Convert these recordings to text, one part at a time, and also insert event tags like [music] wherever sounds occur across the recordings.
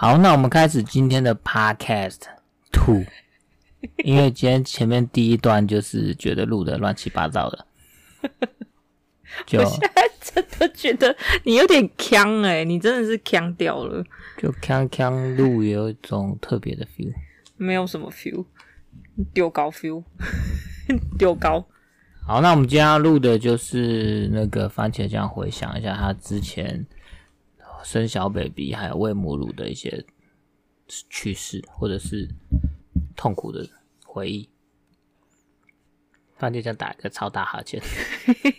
好，那我们开始今天的 Podcast Two，因为今天前面第一段就是觉得录的乱七八糟的，[laughs] 就我现在真的觉得你有点呛哎、欸，你真的是呛掉了，就呛呛录有一种特别的 feel，没有什么 feel，丢高 feel，[laughs] 丢高。好，那我们今天要录的就是那个番茄酱，回想一下他之前。生小 baby 还有喂母乳的一些趣事，或者是痛苦的回忆。番茄酱打一个超大哈欠，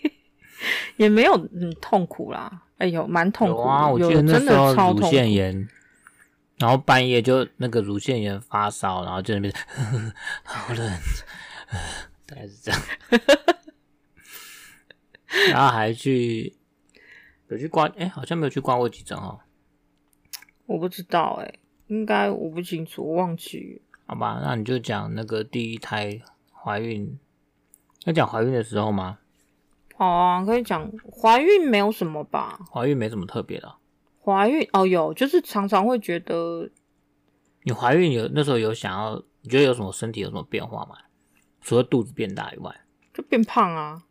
[laughs] 也没有嗯痛苦啦。哎呦，蛮痛苦的。啊，我记得那时候乳腺炎，然后半夜就那个乳腺炎发烧，然后就那边 [laughs] 好冷，[laughs] 大概是这样。然后还去。有去挂，哎、欸，好像没有去挂过急诊哦。我不知道、欸，哎，应该我不清楚，我忘记。好吧，那你就讲那个第一胎怀孕，要讲怀孕的时候吗？好啊，可以讲怀孕没有什么吧？怀孕没什么特别的。怀孕哦，有，就是常常会觉得，你怀孕有那时候有想要，你觉得有什么身体有什么变化吗？除了肚子变大以外，就变胖啊。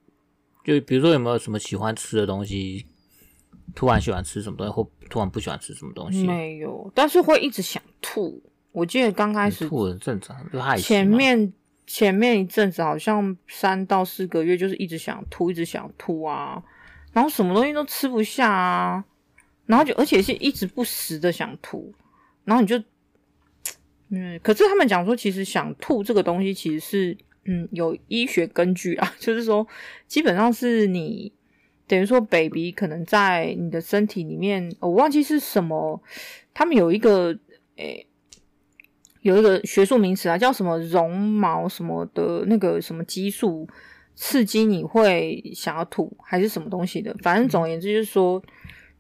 就比如说有没有什么喜欢吃的东西？突然喜欢吃什么东西，或突然不喜欢吃什么东西？没有，但是会一直想吐。我记得刚开始吐很正常，就害羞。前面前面一阵子好像三到四个月，就是一直想吐，一直想吐啊，然后什么东西都吃不下啊，然后就而且是一直不时的想吐，然后你就嗯，可是他们讲说，其实想吐这个东西其实是嗯有医学根据啊，[laughs] 就是说基本上是你。等于说，baby 可能在你的身体里面，我忘记是什么，他们有一个诶、欸，有一个学术名词啊，叫什么绒毛什么的那个什么激素刺激你会想要吐，还是什么东西的？反正总而言之就是说，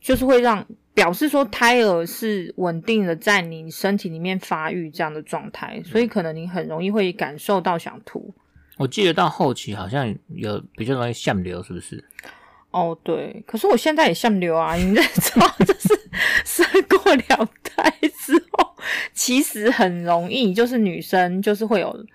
就是会让表示说胎儿是稳定的在你身体里面发育这样的状态，所以可能你很容易会感受到想吐。我记得到后期好像有比较容易下流，是不是？哦，对，可是我现在也像流啊，你知道，就是 [laughs] 生过两胎之后，其实很容易，就是女生就是会有，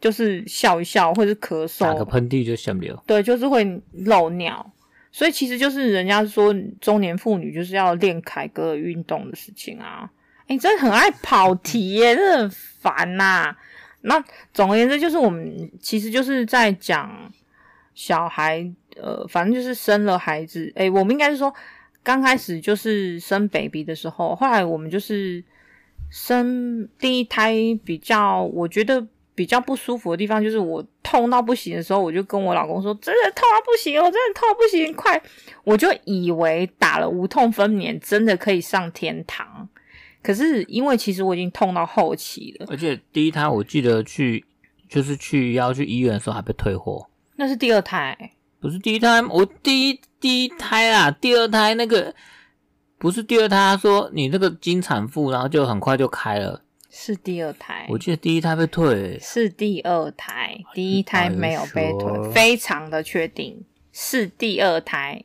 就是笑一笑或者是咳嗽，打个喷嚏就像流，对，就是会漏尿，所以其实就是人家说中年妇女就是要练凯格尔运动的事情啊，哎，你真的很爱跑题耶，真的很烦呐、啊。那总而言之，就是我们其实就是在讲小孩。呃，反正就是生了孩子，诶、我们应该是说，刚开始就是生 baby 的时候，后来我们就是生第一胎比较，我觉得比较不舒服的地方，就是我痛到不行的时候，我就跟我老公说，真的痛到不行，我真的痛到不行，快！我就以为打了无痛分娩真的可以上天堂，可是因为其实我已经痛到后期了，而且第一胎我记得去就是去要去医院的时候还被退货，那是第二胎。不是第一胎，我第一第一胎啊，第二胎那个不是第二胎，他说你那个经产妇，然后就很快就开了，是第二胎。我记得第一胎被退，是第二胎，第一胎没有被退，非常的确定是第二胎。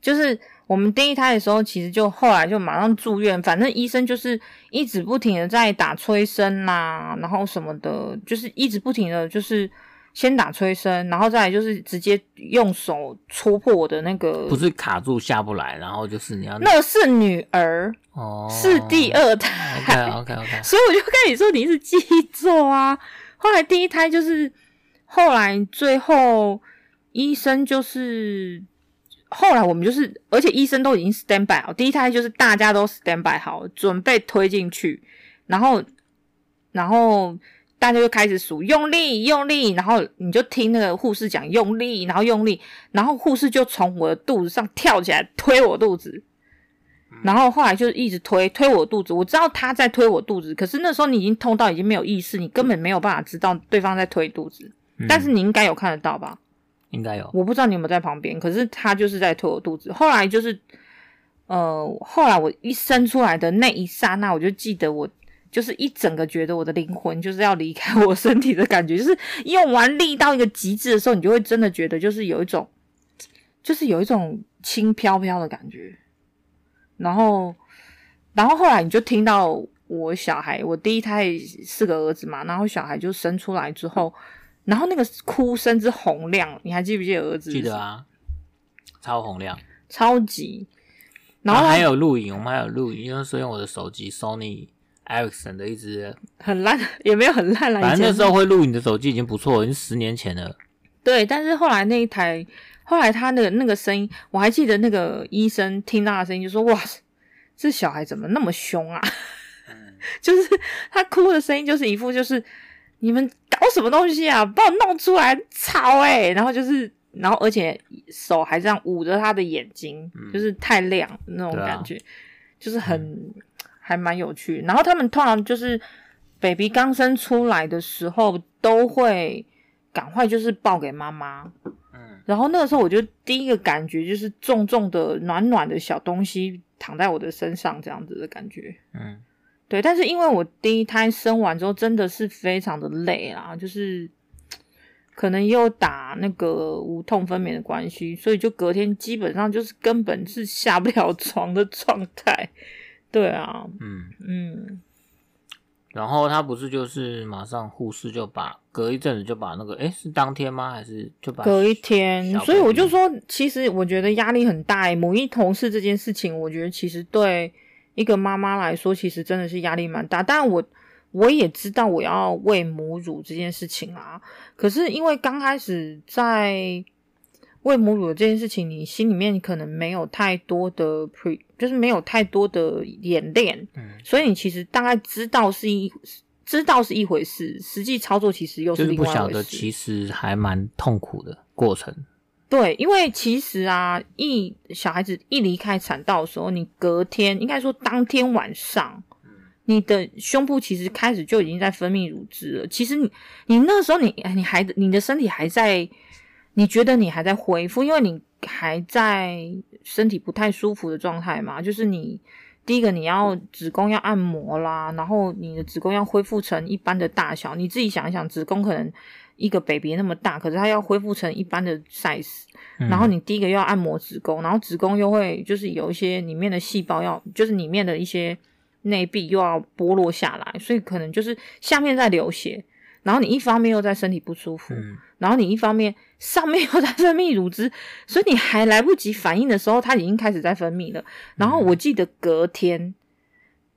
就是我们第一胎的时候，其实就后来就马上住院，反正医生就是一直不停的在打催生啦，然后什么的，就是一直不停的就是。先打催生，然后再来就是直接用手戳破我的那个，不是卡住下不来，然后就是你要那是女儿哦，是第二胎。OK OK OK，[laughs] 所以我就跟你说你是记错啊。后来第一胎就是后来最后医生就是后来我们就是，而且医生都已经 stand by 好，第一胎就是大家都 stand by 好，准备推进去，然后然后。大家就开始数用力用力，然后你就听那个护士讲用力，然后用力，然后护士就从我的肚子上跳起来推我肚子，然后后来就一直推推我肚子。我知道他在推我肚子，可是那时候你已经痛到已经没有意识，你根本没有办法知道对方在推肚子。但是你应该有看得到吧？应该有，我不知道你有没有在旁边，可是他就是在推我肚子。后来就是，呃，后来我一生出来的那一刹那，我就记得我。就是一整个觉得我的灵魂就是要离开我身体的感觉，就是用完力到一个极致的时候，你就会真的觉得就是有一种，就是有一种轻飘飘的感觉。然后然后后来你就听到我小孩，我第一胎四个儿子嘛，然后小孩就生出来之后，然后那个哭声之洪亮，你还记不记得儿子？记得啊，超洪亮，超级。然后、啊、还有录影，我们还有录影，因为是用我的手机 Sony Ericsson 的一只很烂，[laughs] 也没有很烂啦。反正那时候会录影的手机已经不错了，已经十年前了。对，但是后来那一台，后来他那个那个声音，我还记得那个医生听到的声音就说：“哇，这小孩怎么那么凶啊？”嗯、[laughs] 就是他哭的声音，就是一副就是你们搞什么东西啊，把我弄出来吵哎、欸，然后就是。然后，而且手还这样捂着他的眼睛，嗯、就是太亮那种感觉，啊、就是很、嗯、还蛮有趣。然后他们通常就是 baby 刚生出来的时候，都会赶快就是抱给妈妈。嗯，然后那个时候，我就第一个感觉就是重重的、暖暖的小东西躺在我的身上，这样子的感觉。嗯，对。但是因为我第一胎生完之后，真的是非常的累啦，就是。可能又打那个无痛分娩的关系，所以就隔天基本上就是根本是下不了床的状态。对啊，嗯嗯。然后他不是就是马上护士就把隔一阵子就把那个诶是当天吗？还是就把隔一天？所以我就说，其实我觉得压力很大。母婴同事这件事情，我觉得其实对一个妈妈来说，其实真的是压力蛮大。但我。我也知道我要喂母乳这件事情啊，可是因为刚开始在喂母乳的这件事情，你心里面可能没有太多的 pre，就是没有太多的演练，嗯，所以你其实大概知道是一知道是一回事，实际操作其实又是另外一回事。就是不晓得，其实还蛮痛苦的过程。对，因为其实啊，一小孩子一离开产道的时候，你隔天应该说当天晚上。你的胸部其实开始就已经在分泌乳汁了。其实你，你那时候你，你还，你的身体还在，你觉得你还在恢复，因为你还在身体不太舒服的状态嘛。就是你第一个你要子宫要按摩啦，然后你的子宫要恢复成一般的大小。你自己想一想，子宫可能一个 baby 那么大，可是它要恢复成一般的 size，嗯，然后你第一个又要按摩子宫，然后子宫又会就是有一些里面的细胞要，就是里面的一些。内壁又要剥落下来，所以可能就是下面在流血，然后你一方面又在身体不舒服，嗯、然后你一方面上面又在分泌乳汁，[laughs] 所以你还来不及反应的时候，它已经开始在分泌了。然后我记得隔天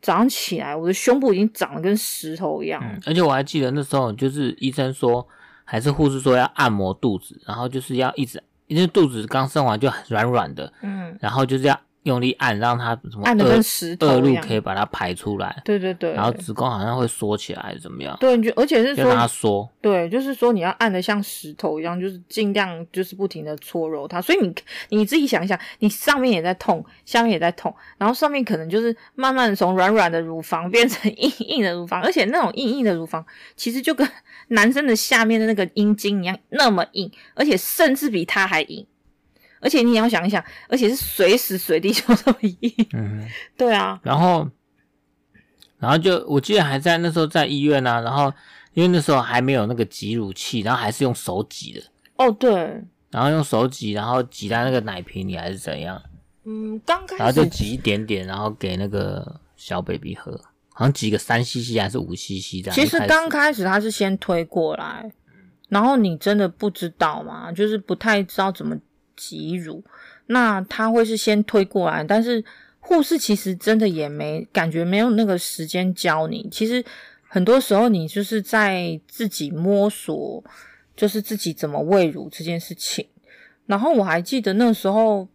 早上起来，我的胸部已经长得跟石头一样，嗯，而且我还记得那时候就是医生说，还是护士说要按摩肚子，然后就是要一直，因为肚子刚生完就很软软的，嗯，然后就是要。用力按，让它什么按的跟石头一样，恶露可以把它排出来。对对对，然后子宫好像会缩起来，怎么样？对，就而且是说让它缩。对，就是说你要按的像石头一样，就是尽量就是不停的搓揉它。所以你你自己想一想，你上面也在痛，下面也在痛，然后上面可能就是慢慢从软软的乳房变成硬硬的乳房，而且那种硬硬的乳房其实就跟男生的下面的那个阴茎一样那么硬，而且甚至比它还硬。而且你也要想一想，而且是随时随地就这么硬。嗯，对啊。然后，然后就我记得还在那时候在医院啊，然后因为那时候还没有那个挤乳器，然后还是用手挤的。哦，对。然后用手挤，然后挤在那个奶瓶里还是怎样？嗯，刚开始。然后就挤一点点，然后给那个小 baby 喝，好像挤个三 cc 还是五 cc 这样。其实刚开始他是先推过来，然后你真的不知道吗？就是不太知道怎么。挤乳，那他会是先推过来，但是护士其实真的也没感觉，没有那个时间教你。其实很多时候你就是在自己摸索，就是自己怎么喂乳这件事情。然后我还记得那时候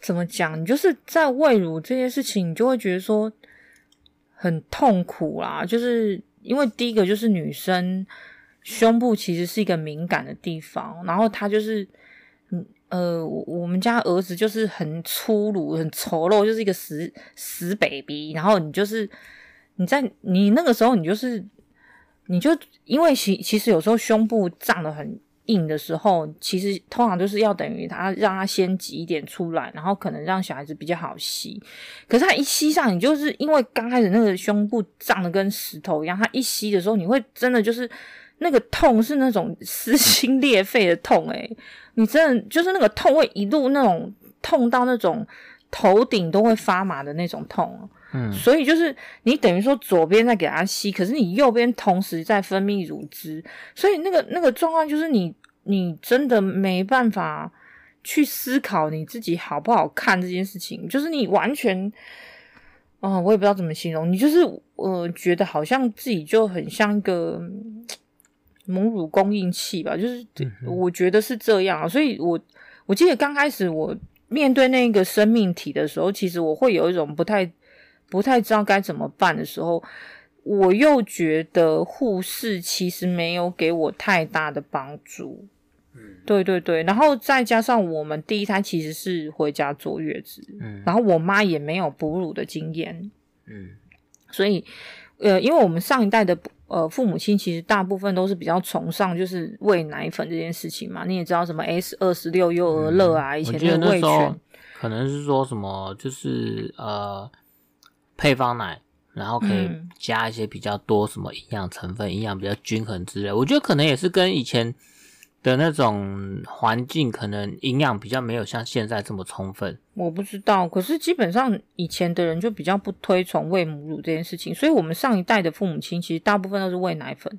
怎么讲，你就是在喂乳这件事情，你就会觉得说很痛苦啦。就是因为第一个就是女生胸部其实是一个敏感的地方，然后她就是。呃，我我们家儿子就是很粗鲁、很丑陋，就是一个死死 baby。然后你就是你在你那个时候，你就是你就因为其其实有时候胸部胀得很硬的时候，其实通常就是要等于他让他先挤一点出来，然后可能让小孩子比较好吸。可是他一吸上，你就是因为刚开始那个胸部胀得跟石头一样，他一吸的时候，你会真的就是那个痛是那种撕心裂肺的痛，欸，诶 [laughs] 你真的就是那个痛会一路那种痛到那种头顶都会发麻的那种痛。嗯，所以就是你等于说左边在给它吸，可是你右边同时在分泌乳汁，所以那个那个状况就是你你真的没办法去思考你自己好不好看这件事情，就是你完全，哦，我也不知道怎么形容，你就是呃觉得好像自己就很像一个母乳供应器吧，就是我觉得是这样，所以我我记得刚开始我面对那个生命体的时候，其实我会有一种不太。不太知道该怎么办的时候，我又觉得护士其实没有给我太大的帮助。嗯，对对对，然后再加上我们第一胎其实是回家坐月子，嗯，然后我妈也没有哺乳的经验，嗯，所以呃，因为我们上一代的呃父母亲其实大部分都是比较崇尚就是喂奶粉这件事情嘛，你也知道什么 S 二十六幼儿乐啊，嗯、以前的喂犬可能是说什么就是呃。配方奶，然后可以加一些比较多什么营养成分，营养比较均衡之类。我觉得可能也是跟以前的那种环境，可能营养比较没有像现在这么充分。我不知道，可是基本上以前的人就比较不推崇喂母乳这件事情，所以我们上一代的父母亲其实大部分都是喂奶粉。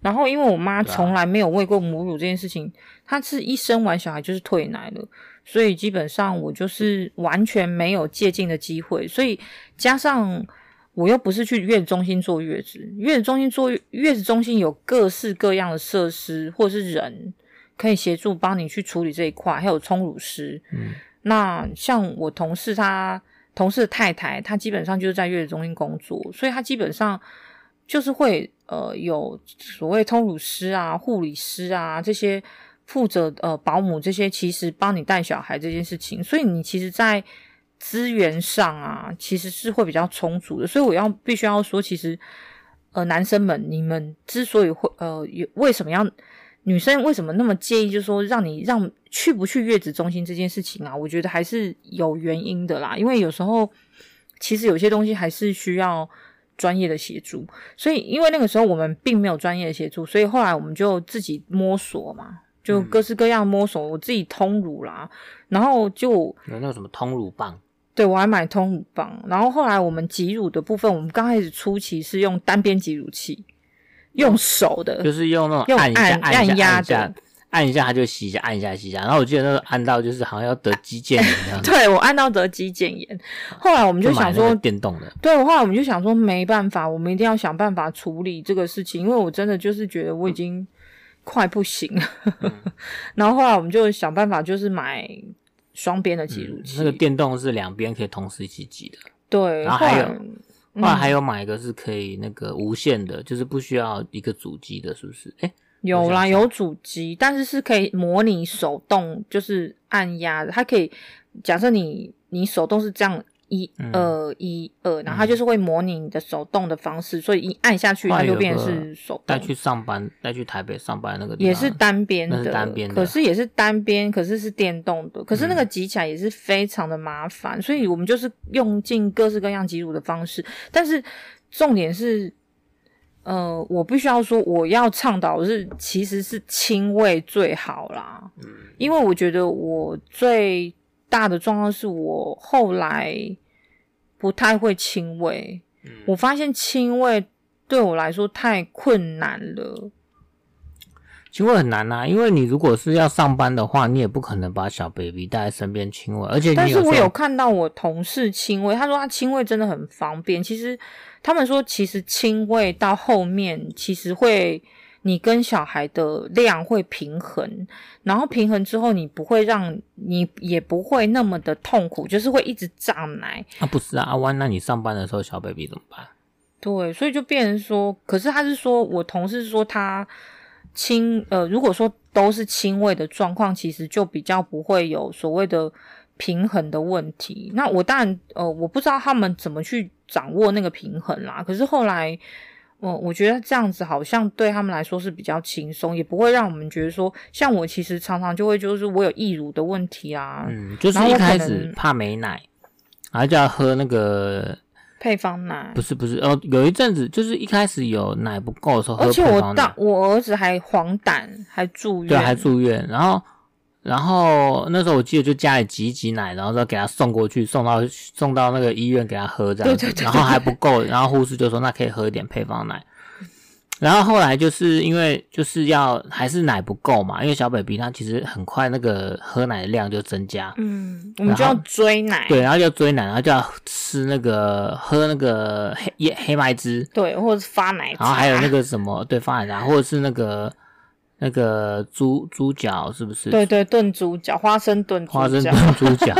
然后因为我妈从来没有喂过母乳这件事情，她是一生完小孩就是退奶了。所以基本上我就是完全没有借鉴的机会，所以加上我又不是去月子中心坐月子，月子中心坐月子中心有各式各样的设施或者是人可以协助帮你去处理这一块，还有冲乳师。嗯，那像我同事他同事的太太，她基本上就是在月子中心工作，所以她基本上就是会呃有所谓冲乳师啊、护理师啊这些。负责呃保姆这些，其实帮你带小孩这件事情，所以你其实，在资源上啊，其实是会比较充足的。所以我要必须要说，其实呃男生们，你们之所以会呃有为什么要女生为什么那么介意，就是说让你让去不去月子中心这件事情啊，我觉得还是有原因的啦。因为有时候其实有些东西还是需要专业的协助，所以因为那个时候我们并没有专业的协助，所以后来我们就自己摸索嘛。就各式各样摸索，我自己通乳啦，然后就有那个什么通乳棒，对，我还买通乳棒，然后后来我们挤乳的部分，我们刚开始初期是用单边挤乳器，用手的，就是用那种按按按压的，按一下它就吸一下，按一下吸一下，然后我记得那个按到就是好像要得肌腱炎一样，[laughs] 对，我按到得肌腱炎，后来我们就想说电动的，对，后来我们就想说没办法，我们一定要想办法处理这个事情，因为我真的就是觉得我已经。快不行了，嗯，[laughs] 然后后来我们就想办法，就是买双边的记录器，嗯。那个电动是两边可以同时一起挤的。对，然后还有，后来，还有买一个是可以那个无线的，嗯，就是不需要一个主机的，是不是？诶有啦，有主机，但是是可以模拟手动，就是按压的。它可以假设你你手动是这样。一二一二，然后它就是会模拟你的手动的方式，嗯、所以一按下去，它就变成是手动。带去上班，带去台北上班那个也是单边的，单边的，可是也是单边，可是是电动的，可是那个挤起来也是非常的麻烦，嗯、所以我们就是用尽各式各样挤乳的方式。但是重点是，呃，我必须要说，我要倡导是其实是亲喂最好啦，嗯，因为我觉得我最。大的状况是我后来不太会亲喂，嗯，我发现亲喂对我来说太困难了。亲喂很难啊，因为你如果是要上班的话，你也不可能把小 baby 带在身边亲喂，而且但是我有看到我同事亲喂，他说他亲喂真的很方便。其实他们说，其实亲喂到后面其实会。你跟小孩的量会平衡，然后平衡之后，你不会让你也不会那么的痛苦，就是会一直胀奶。啊，不是啊，阿弯，那你上班的时候小 baby 怎么办？对，所以就变成说，可是他是说我同事说他轻呃，如果说都是轻微的状况，其实就比较不会有所谓的平衡的问题。那我当然呃，我不知道他们怎么去掌握那个平衡啦。可是后来。我我觉得这样子好像对他们来说是比较轻松，也不会让我们觉得说，像我其实常常就会就是我有溢乳的问题啊，嗯，就是一开始怕没奶，然后就要喝那个配方奶，不是不是哦，有一阵子就是一开始有奶不够的时候而且我大我儿子还黄疸还住院，对，还住院，然后然后那时候我记得就家里挤一挤奶，然后再给他送过去，送到送到那个医院给他喝这样子，对对对对，然后还不够，然后护士就说那可以喝一点配方奶。然后后来就是因为就是要还是奶不够嘛，因为小 baby 他其实很快那个喝奶的量就增加，嗯，我们就要追奶，对，然后就要追奶，然后就要吃那个喝那个黑黑黑麦汁，对，或者是发奶，然后还有那个什么对发奶茶，或者是那个那个猪猪脚是不是？对对，炖猪脚，花生炖花生炖猪 [laughs] 脚，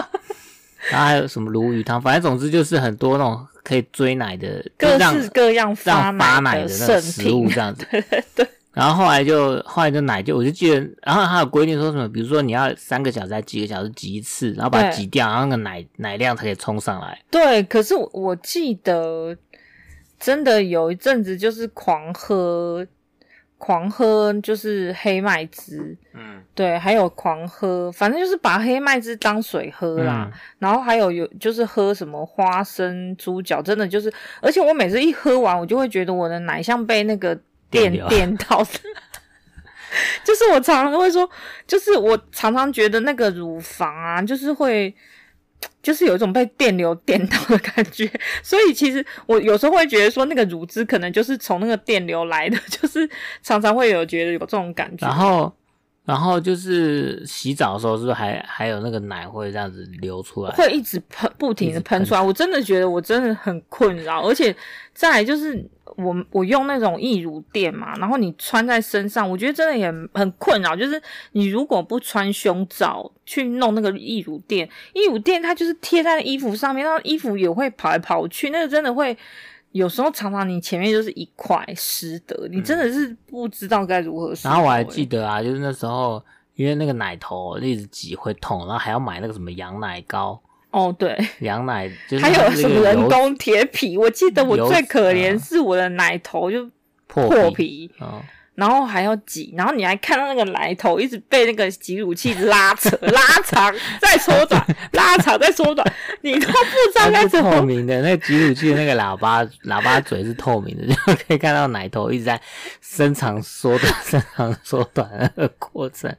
然后还有什么鲈鱼汤，反正总之就是很多那种。可以追奶的，各式各样发奶的那种食物这样子。[laughs] 对对对。然后后来就后来就奶就我就记得，然后还有规定说什么，比如说你要三个小时、还几个小时挤一次，然后把它挤掉，然后那个奶奶量才可以冲上来。对，可是我记得真的有一阵子就是狂喝。狂喝就是黑麦汁，嗯，对，还有狂喝，反正就是把黑麦汁当水喝啦。嗯、然后还有有就是喝什么花生猪脚，真的就是，而且我每次一喝完，我就会觉得我的奶像被那个电电，电到，[laughs] 就是我常常都会说，就是我常常觉得那个乳房啊，就是会。就是有一种被电流电到的感觉，所以其实我有时候会觉得说，那个乳汁可能就是从那个电流来的，[laughs] 就是常常会有觉得有这种感觉。然后，然后就是洗澡的时候，是不是还还有那个奶会这样子流出来？会一直喷，不停的喷出来。我真的觉得我真的很困扰，而且再来就是。我我用那种溢乳垫嘛，然后你穿在身上，我觉得真的也很困扰。就是你如果不穿胸罩去弄那个溢乳垫，溢乳垫它就是贴在衣服上面，然后衣服也会跑来跑去，那个真的会有时候常常你前面就是一块湿的，你真的是不知道该如何、欸。然后我还记得啊，就是那时候因为那个奶头一直挤会痛，然后还要买那个什么羊奶膏。哦，对，羊奶就是还有什么人工铁皮？我记得我最可怜是我的奶头就破皮，哦、然后还要挤，然后你还看到那个奶头一直被那个挤乳器拉扯、[laughs] 拉长、再缩短、[laughs] 拉长再缩短，你都不知道该怎么。透明的那个挤乳器的那个喇叭，喇叭嘴是透明的，就可以看到奶头一直在伸长、缩短、[laughs] 伸长、缩短的那个过程。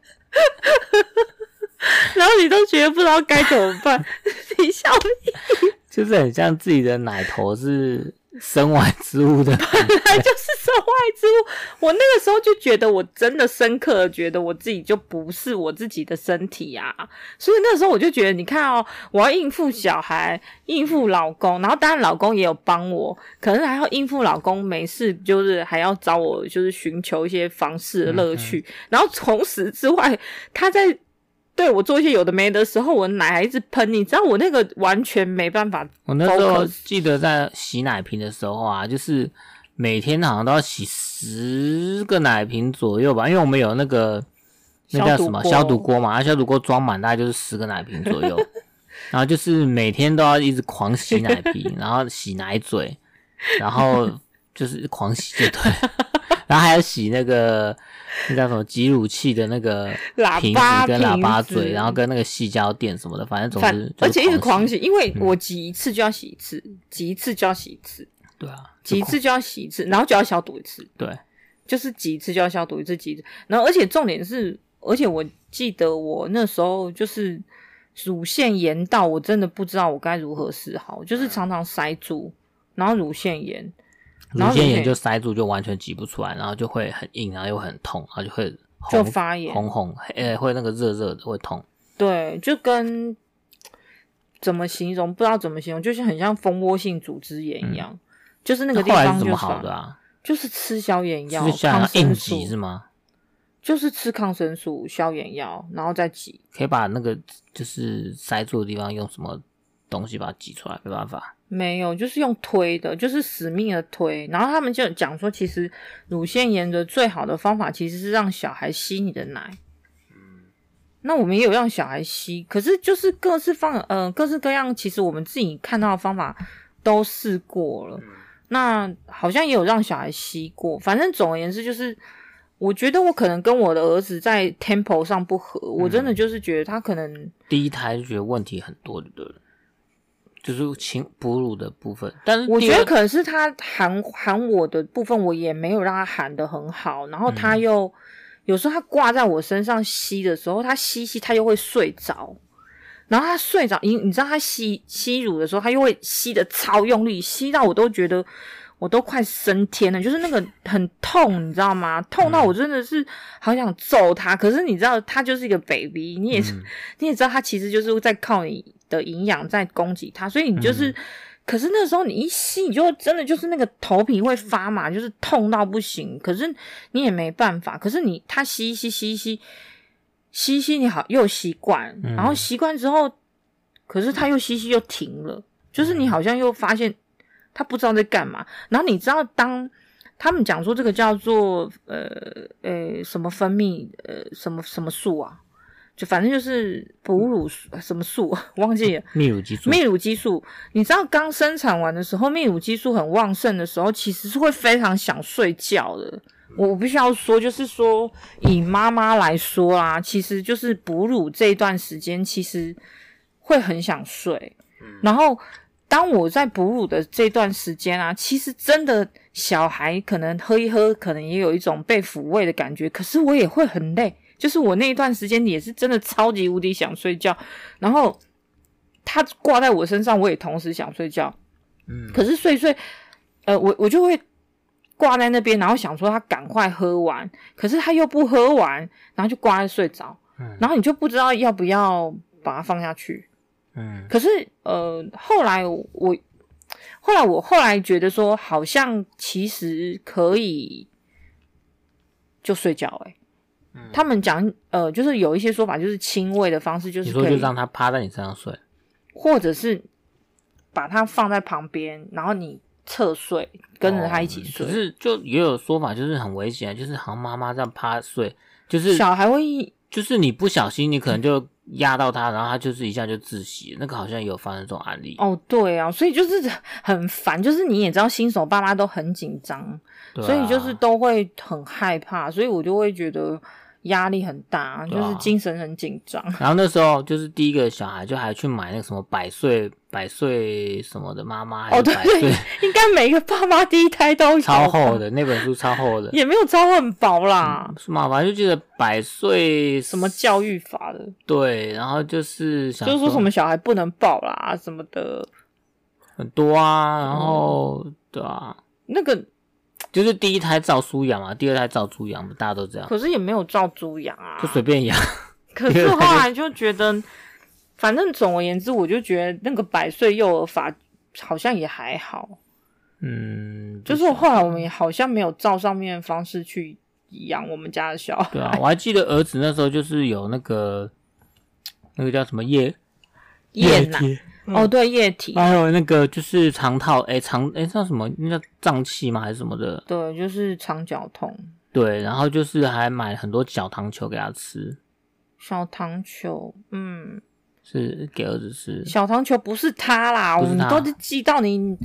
然后你都觉得不知道该怎么办，你笑屁，就是很像自己的奶头是生完之物的，本来就是身外之物。我那个时候就觉得，我真的深刻的觉得我自己就不是我自己的身体啊。所以那时候我就觉得，你看哦，我要应付小孩，应付老公，然后当然老公也有帮我，可是还要应付老公没事，就是还要找我，就是寻求一些房事的乐趣。嗯嗯，然后从此之外，他在。对，我做一些有的没的时候，我奶还一直喷，你知道我那个完全没办法。我那时候记得在洗奶瓶的时候啊，就是每天好像都要洗十个奶瓶左右吧，因为我们有那个那叫什么消毒锅。嘛，消毒锅装满大概就是十个奶瓶左右，[laughs] 然后就是每天都要一直狂洗奶瓶，[laughs] 然后洗奶嘴，然后就是狂洗就对，[laughs] 然后还要洗那个。那叫什么挤乳器的那个瓶子跟喇叭嘴，然后跟那个细胶垫什么的，反正总之，而且一直狂洗，因为我挤一次就要洗一次，挤一次就要洗一次，对啊，挤一次就要洗一次，然后就要消毒一次，对，就是挤一次就要消毒一次，挤一次，然后而且重点是，而且我记得我那时候就是乳腺炎到我真的不知道我该如何是好，就是常常塞住，然后乳腺炎。乳腺炎就塞住，就完全挤不出来，然后就会很硬，然后又很痛，然后就会红就发炎，红红，呃，会那个热热的，会痛。对，就跟怎么形容不知道怎么形容，就是很像蜂窝性组织炎一样，嗯、就是那个地方就后来是怎么好的啊？就是吃消炎药，抗生素是吗？就是吃抗生素、消炎药，然后再挤。可以把那个就是塞住的地方用什么东西把它挤出来？没办法。没有，就是用推的，就是死命的推。然后他们就讲说，其实乳腺炎的最好的方法其实是让小孩吸你的奶。嗯，那我们也有让小孩吸，可是就是各式方，呃，各式各样，其实我们自己看到的方法都试过了。那好像也有让小孩吸过，反正总而言之，就是我觉得我可能跟我的儿子在 tempo 上不合，我真的就是觉得他可能第一胎就觉得问题很多，对不对？就是亲哺乳的部分，但是我觉得可能是他喊喊我的部分，我也没有让他喊的很好，然后他又、嗯、有时候他挂在我身上吸的时候，他吸吸他又会睡着，然后他睡着，你你知道他吸吸乳的时候，他又会吸得超用力，吸到我都觉得我都快升天了，就是那个很痛，你知道吗？痛到我真的是好想揍他。嗯、可是你知道，他就是一个 baby，你也你也知道，他其实就是在靠你的营养在供给他，所以你就是。嗯可是那时候你一吸，你就真的就是那个头皮会发麻，就是痛到不行。可是你也没办法。可是你他吸一吸吸一吸吸一吸，你好又习惯，然后习惯之后，可是他又吸吸又停了，就是你好像又发现他不知道在干嘛。然后你知道，当他们讲说这个叫做呃呃什么分泌呃什么什么素啊？就反正就是哺乳什么素，[laughs] 忘记了。泌乳激素。泌乳激素，你知道刚生产完的时候，泌乳激素很旺盛的时候，其实是会非常想睡觉的。我必须要说，就是说以妈妈来说啊，其实就是哺乳这一段时间，其实会很想睡。然后当我在哺乳的这段时间啊，其实真的小孩可能喝一喝，可能也有一种被抚慰的感觉，可是我也会很累。就是我那一段时间也是真的超级无敌想睡觉，然后他挂在我身上，我也同时想睡觉。嗯，可是睡睡，呃，我我就会挂在那边，然后想说他赶快喝完，可是他又不喝完，然后就挂在睡着。嗯，然后你就不知道要不要把它放下去。嗯，可是呃，后来我后来我后来觉得说，好像其实可以就睡觉欸。他们讲，呃，就是有一些说法，就是亲喂的方式，就是你说就让他趴在你身上睡，或者是把它放在旁边，然后你侧睡，跟着他一起睡。可、哦、是就也有说法，就是很危险，就是好像妈妈这样趴睡，就是小孩会，就是你不小心，你可能就压到他，然后他就是一下就窒息。那个好像有发生这种案例。哦，对啊，所以就是很烦，就是你也知道，新手爸妈都很紧张，啊、所以就是都会很害怕，所以我就会觉得。压力很大，就是精神很紧张。[laughs] 然后那时候就是第一个小孩，就还去买那个什么百岁百岁什么的妈妈，哦对，[laughs] 应该每个爸妈第一胎都有。超厚的那本书，超厚的，[laughs] 也没有超很薄啦。是吗？反正就记得百岁什么教育法的。对，然后就是想就是说什么小孩不能抱啦什么的，很多啊。然后、嗯、对啊，那个。就是第一胎照书养嘛，第二胎照猪养嘛，大家都这样。可是也没有照猪养啊，就随便养。[laughs] 可是后来就觉得，反正总而言之，我就觉得那个百岁幼儿法好像也还好。嗯，就是后来我们也好像没有照上面的方式去养我们家的小孩。对啊，我还记得儿子那时候就是有那个那个叫什么叶叶奶。哦，对，液体，还有那个就是肠套，哎，肠，哎，叫什么？那叫胀气吗？还是什么的？对，就是肠绞痛。对，然后就是还买很多小糖球给他吃。小糖球，嗯，是给儿子吃。小糖球不是他啦，我们都是寄到你。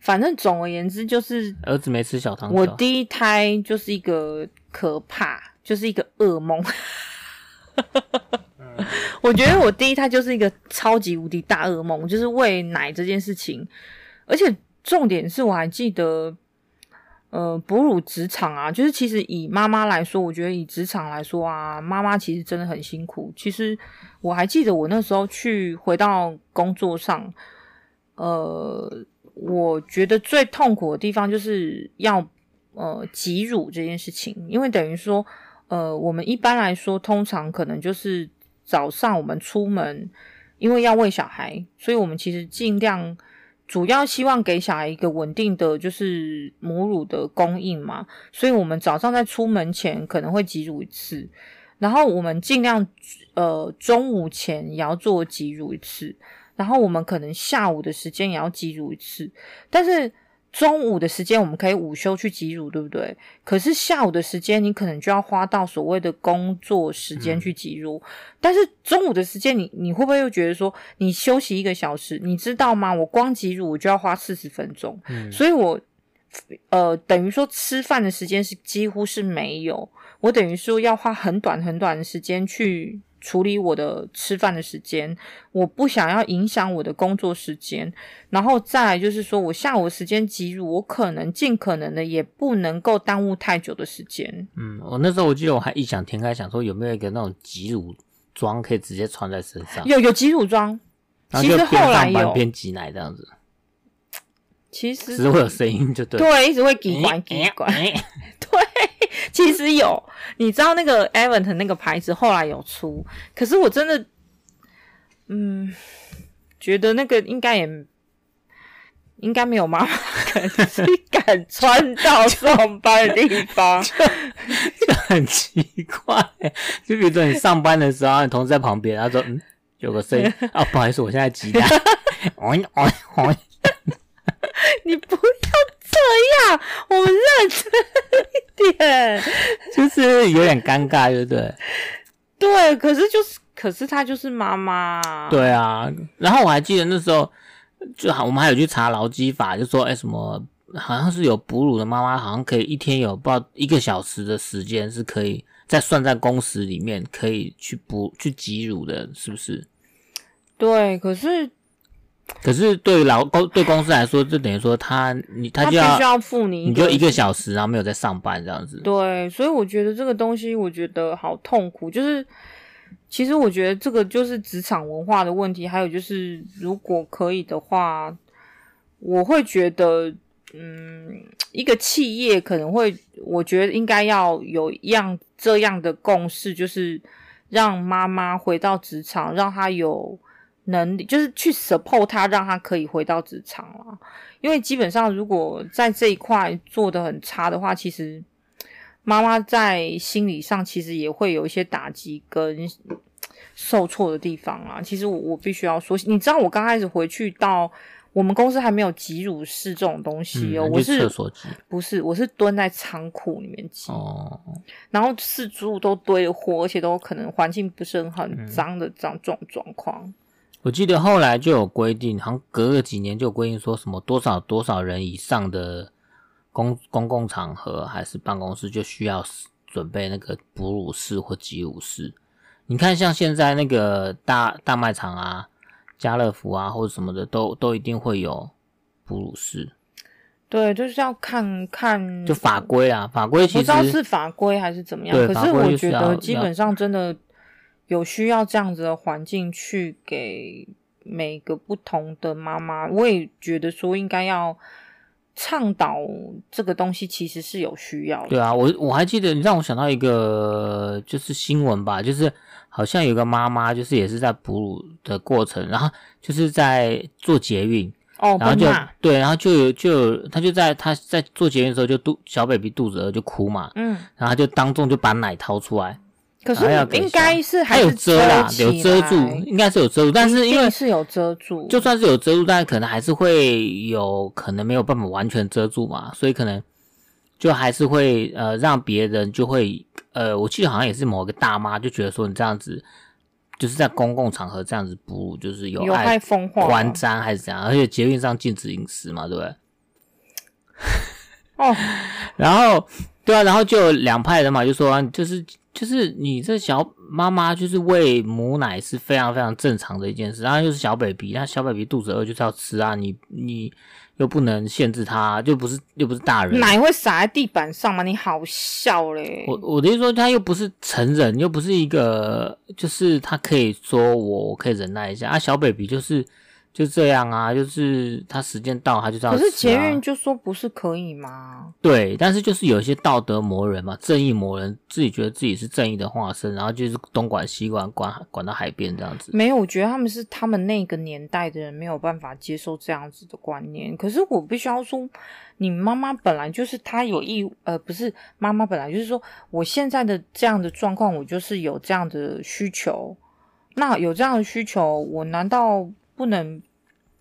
反正总而言之，就是儿子没吃小糖球。我第一胎就是一个可怕，就是一个噩梦。[laughs] [laughs] 我觉得我第一胎就是一个超级无敌大噩梦，就是喂奶这件事情，而且重点是我还记得，呃，哺乳职场啊，就是其实以妈妈来说，我觉得以职场来说啊，妈妈其实真的很辛苦。其实我还记得我那时候去回到工作上，呃，我觉得最痛苦的地方就是要呃挤乳这件事情，因为等于说，呃，我们一般来说通常可能就是。早上我们出门，因为要喂小孩，所以我们其实尽量主要希望给小孩一个稳定的就是母乳的供应嘛，所以我们早上在出门前可能会挤乳一次，然后我们尽量呃中午前也要做挤乳一次，然后我们可能下午的时间也要挤乳一次，但是。中午的时间我们可以午休去挤乳，对不对？可是下午的时间你可能就要花到所谓的工作时间去挤乳。嗯、但是中午的时间你你会不会又觉得说你休息一个小时？你知道吗？我光挤乳我就要花四十分钟，嗯、所以我呃等于说吃饭的时间是几乎是没有，我等于说要花很短很短的时间去处理我的吃饭的时间，我不想要影响我的工作时间，然后再来就是说我下午时间挤乳，我可能尽可能的也不能够耽误太久的时间。嗯，我那时候我记得我还异想天开，想说有没有一个那种挤乳装可以直接穿在身上，有有挤乳装，其实后就边上班边挤奶这样子。其实只是会有声音，就对，对，一直会叽呱叽呱。[laughs] 对，其实有，你知道那个 Avent 那个牌子后来有出，可是我真的，嗯，觉得那个应该也应该没有妈妈敢敢穿到上班的地方，[laughs] 就，就很奇怪。就比如说你上班的时候，你同事在旁边，他说：“嗯，有个声音 [laughs] 啊，不好意思，我现在挤奶。[laughs] ”你不要这样，我们认真一点，就是有点尴尬，对不对？对，可是就是，可是她就是妈妈。对啊，然后我还记得那时候，就好，我们还有去查劳基法，就说，哎，什么，好像是有哺乳的妈妈，好像可以一天有不知道一个小时的时间是可以再算在工时里面，可以去哺去挤乳的，是不是？对，可是。可是对老公对公司来说，就等于说他你他就要，他必须要付你，你就一个小时，然后没有在上班这样子。对，所以我觉得这个东西，我觉得好痛苦。就是其实我觉得这个就是职场文化的问题，还有就是如果可以的话，我会觉得，嗯，一个企业可能会，我觉得应该要有一样这样的共识，就是让妈妈回到职场，让她有。能力就是去 support 他，让他可以回到职场了。因为基本上，如果在这一块做的很差的话，其实妈妈在心理上其实也会有一些打击跟受挫的地方啊。其实我我必须要说，你知道我刚开始回去到我们公司还没有挤乳室这种东西哦，嗯、我是厕所挤，不是，我是蹲在仓库里面挤，哦，然后四处都堆了货，而且都可能环境不是很很脏的这样状状况。我记得后来就有规定，好像隔了几年就有规定，说什么多少多少人以上的公公共场合还是办公室就需要准备那个哺乳室或挤乳室。你看，像现在那个大大卖场啊、家乐福啊或者什么的，都都一定会有哺乳室。对，就是要看看就法规啊，法规其实不知道是法规还是怎么样。可是我觉得基本上真的。有需要这样子的环境去给每个不同的妈妈，我也觉得说应该要倡导这个东西，其实是有需要的。对啊，我我还记得，你让我想到一个就是新闻吧，就是好像有个妈妈，就是也是在哺乳的过程，然后就是在做捷运哦，然后就对，然后就有就有他就在他在做捷运的时候就肚小 baby 肚子饿就哭嘛，嗯，然后就当众就把奶掏出来。可是应该是还有遮啦，有遮住，应该是有遮住，但是因为是有遮住，就算是有遮住，但是可能还是会有可能没有办法完全遮住嘛，所以可能就还是会呃让别人就会呃，我记得好像也是某个大妈就觉得说你这样子就是在公共场合这样子哺乳就是有害风化、观瞻还是怎样，而且捷运上禁止饮食嘛，对不对？哦，[laughs] 然后对啊，然后就有两派人嘛，就说就是。就是你这小妈妈就是喂母奶是非常非常正常的一件事，然后又是小 baby，那小 baby 肚子饿就是要吃啊，你你又不能限制他，就不是又不是大人，奶会洒在地板上吗？你好笑嘞！我我的意思说他又不是成人，又不是一个，就是他可以说我我可以忍耐一下啊，小 baby 就是。就这样啊，就是他时间到，他就这样、啊。可是捷运就说不是可以吗？对，但是就是有一些道德魔人嘛，正义魔人，自己觉得自己是正义的化身，然后就是东管西管，管管到海边这样子。没有，我觉得他们是他们那个年代的人没有办法接受这样子的观念。可是我必须要说，你妈妈本来就是她有义，呃，不是妈妈本来就是说，我现在的这样的状况，我就是有这样的需求。那有这样的需求，我难道不能？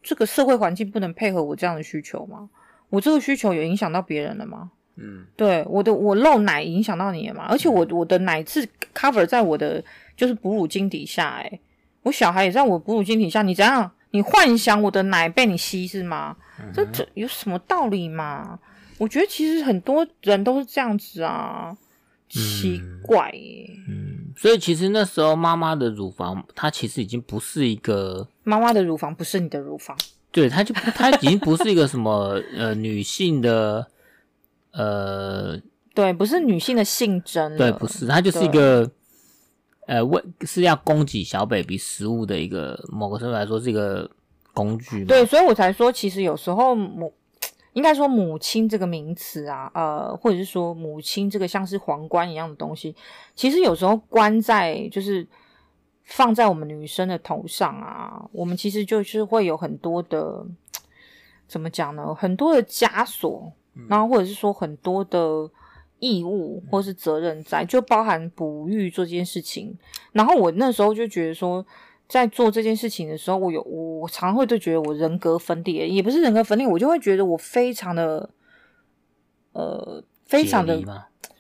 这个社会环境不能配合我这样的需求吗？我这个需求有影响到别人了吗？嗯，对，我的我漏奶影响到你了吗？而且我我的奶是 cover 在我的就是哺乳巾底下，诶，我小孩也在我哺乳巾底下，你怎样？你幻想我的奶被你吸是吗？嗯、这这有什么道理吗？我觉得其实很多人都是这样子啊，奇怪耶。嗯，所以其实那时候妈妈的乳房，它其实已经不是一个妈妈的乳房，不是你的乳房。对，它就它已经不是一个什么 [laughs] 呃女性的呃，对，不是女性的性征，对，不是，它就是一个呃为是要供给小 baby 食物的一个某个程度来说是一个工具。对，所以我才说，其实有时候母应该说母亲这个名词啊，呃，或者是说母亲这个像是皇冠一样的东西，其实有时候关在就是。放在我们女生的头上啊，我们其实就是会有很多的，怎么讲呢？很多的枷锁，然后或者是说很多的义务或是责任在，就包含哺育这件事情。然后我那时候就觉得说，在做这件事情的时候，我有我常会就觉得我人格分裂，也不是人格分裂，我就会觉得我非常的，呃，非常的，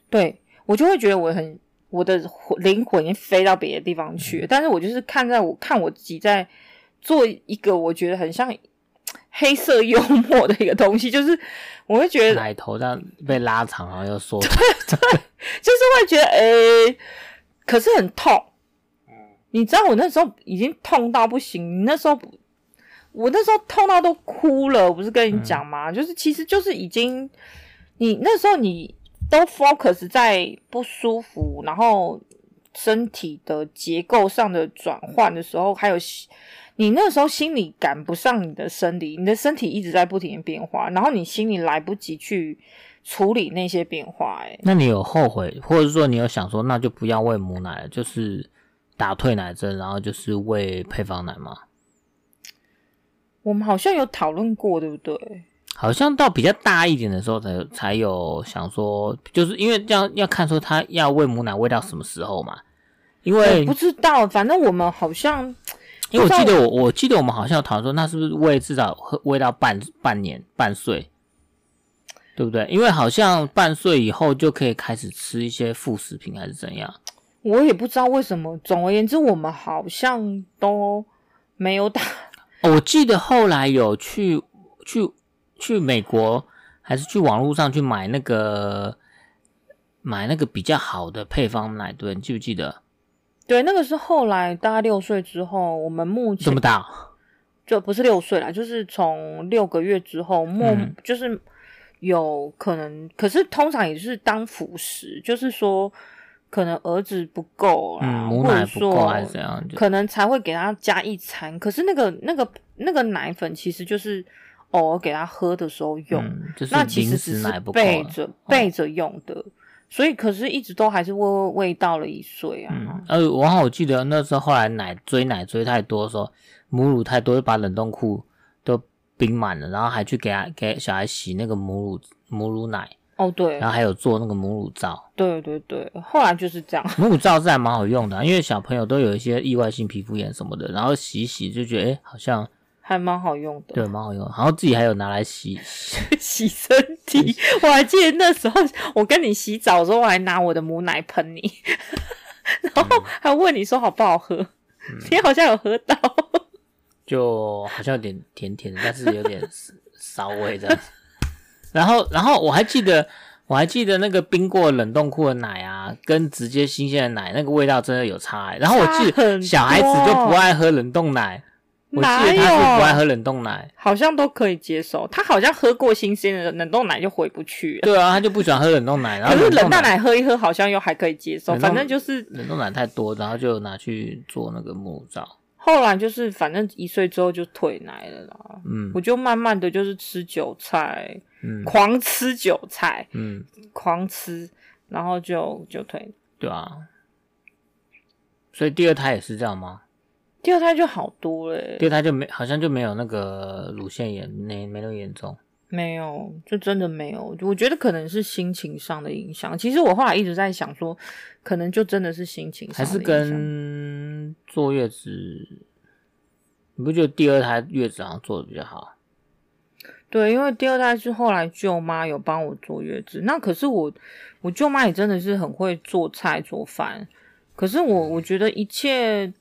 对，我就会觉得我很。我的灵魂已经飞到别的地方去了，嗯，但是我就是看在我看我自己在做一个我觉得很像黑色幽默的一个东西，就是我会觉得奶头这样被拉长，然后又缩，对对，就是会觉得诶、欸，可是很痛。你知道我那时候已经痛到不行，你那时候我那时候痛到都哭了，我不是跟你讲吗？嗯？就是其实就是已经你那时候你。都 focus 在不舒服，然后身体的结构上的转换的时候，还有你那时候心里赶不上你的生理，你的身体一直在不停的变化，然后你心里来不及去处理那些变化。哎，那你有后悔，或者说你有想说，那就不要喂母奶了，就是打退奶针，然后就是喂配方奶吗？我们好像有讨论过，对不对？好像到比较大一点的时候才才有想说，就是因为这样要看说他要喂母奶喂到什么时候嘛。因为不知道，反正我们好像，因为我记得我我记得我们好像有讨论说，那是不是喂至少喂到半半年半岁，对不对？因为好像半岁以后就可以开始吃一些副食品，还是怎样？我也不知道为什么。总而言之，我们好像都没有打。[laughs] 我记得后来有去去。去美国还是去网络上去买那个买那个比较好的配方奶？对，你记不记得？对，那个是后来大概六岁之后，我们目前这么大，就不是六岁啦，就是从六个月之后，目、嗯、就是有可能，可是通常也是当辅食，就是说可能儿子不够啊，母奶不够还是怎样，可能才会给他加一餐。可是那个那个那个奶粉其实就是。偶尔给他喝的时候用，嗯就是、那其实只是备着备着用的，所以可是一直都还是喂喂喂到了一岁啊。嗯，呃，我好我记得那时候后来奶追奶追太多的时候，母乳太多，就把冷冻库都冰满了，然后还去给他给小孩洗那个母乳母乳奶。哦，对，然后还有做那个母乳皂。对对对，后来就是这样。[laughs] 母乳皂是还蛮好用的，因为小朋友都有一些意外性皮肤炎什么的，然后洗洗就觉得哎好像。还蛮好用的，对，蛮好用。然后自己还有拿来洗 [laughs] 洗身体。我还记得那时候我跟你洗澡的时候，我还拿我的母奶喷你，[laughs] 然后还问你说好不好喝。嗯、你好像有喝到，就好像有点甜甜的，但是有点骚味的。然后，然后我还记得，我还记得那个冰过冷冻库的奶啊，跟直接新鲜的奶那个味道真的有差、欸。然后我记得小孩子就不爱喝冷冻奶。我记得他是不爱喝冷冻奶，好像都可以接受。他好像喝过新鲜的冷冻奶就回不去。对啊，他就不喜欢喝冷冻奶。然后可是冷冻奶喝一喝，好像又还可以接受。反正就是冷冻奶太多，然后就拿去做那个母乳皂。后来就是反正一岁之后就退奶了啦。嗯，我就慢慢的就是吃韭菜，嗯，狂吃韭菜，嗯，狂吃，然后就就退。对啊，所以第二胎也是这样吗？第二胎就好多了，第二胎就没好像就没有那个乳腺炎，没没那么严重，没有，就真的没有。我觉得可能是心情上的影响。其实我后来一直在想说，可能就真的是心情上的影响，还是跟坐月子？你不觉得第二胎月子好像做的比较好？对，因为第二胎是后来舅妈有帮我坐月子，那可是我我舅妈也真的是很会做菜做饭，可是我我觉得一切。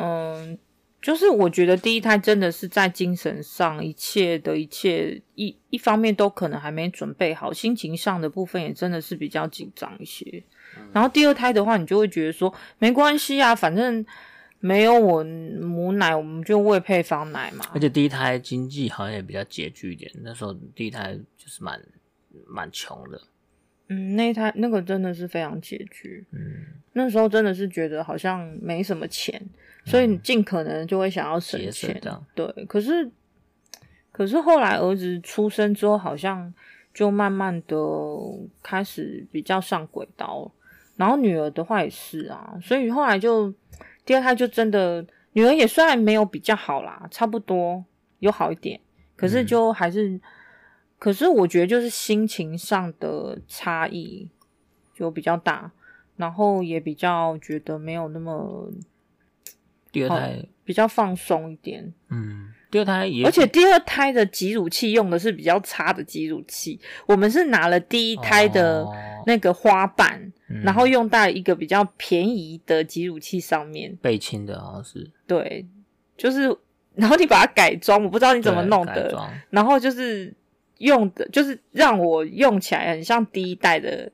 嗯，就是我觉得第一胎真的是在精神上一切的一切一一方面都可能还没准备好，心情上的部分也真的是比较紧张一些。嗯、然后第二胎的话，你就会觉得说没关系啊，反正没有我母奶，我们就喂配方奶嘛。而且第一胎经济好像也比较拮据一点，那时候第一胎就是蛮蛮穷的。嗯，那一胎那个真的是非常拮据。嗯，那时候真的是觉得好像没什么钱，嗯、所以你尽可能就会想要省钱。对，可是可是后来儿子出生之后，好像就慢慢的开始比较上轨道。然后女儿的话也是啊，所以后来就第二胎就真的女儿也虽然没有比较好啦，差不多有好一点，可是就还是。嗯可是我觉得就是心情上的差异就比较大，然后也比较觉得没有那么第二胎比较放松一点。嗯，第二胎也而且第二胎的挤乳器用的是比较差的挤乳器，我们是拿了第一胎的那个花瓣，哦，然后用在一个比较便宜的挤乳器上面，倍亲的好像是对，就是然后你把它改装，我不知道你怎么弄的，然后就是。用的就是让我用起来很像第一代的，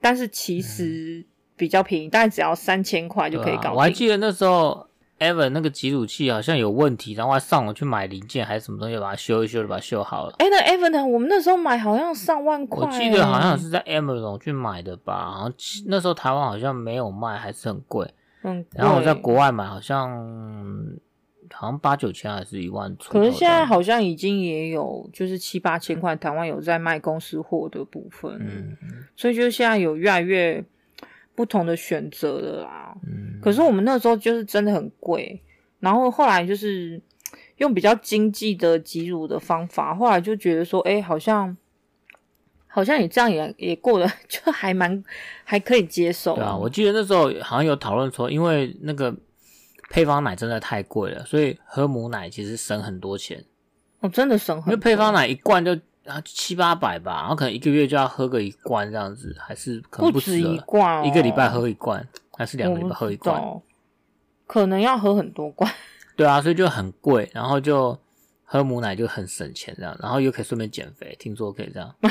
但是其实比较便宜，大概只要三千块就可以搞定。啊。我还记得那时候，Evan 那个集乳器好像有问题，然后还上网去买零件还是什么东西，把它修一修，就把它修好了。哎、欸，那 Evan 呢？我们那时候买好像上万块。我记得好像是在 Amazon 去买的吧，好像那时候台湾好像没有卖，还是很贵。嗯，然后我在国外买好像。好像八九千还是一万出，可是现在好像已经也有就是七八千块，台湾有在卖公司货的部分，嗯，所以就现在有越来越不同的选择的啦。嗯，可是我们那时候就是真的很贵，然后后来就是用比较经济的挤乳的方法，后来就觉得说，哎、欸，好像好像你这样也也过得 [laughs] 就还蛮还可以接受。对啊，我记得那时候好像有讨论说，因为那个。配方奶真的太贵了，所以喝母奶其实省很多钱。哦，真的省很多。因为配方奶一罐就啊七八百吧，然后可能一个月就要喝个一罐这样子，还是可能不止，不止一罐，哦，一个礼拜喝一罐，还是两个礼拜喝一罐？可能要喝很多罐。[laughs] 对啊，所以就很贵，然后就喝母奶就很省钱这样，然后又可以顺便减肥，听说可以这样。[laughs]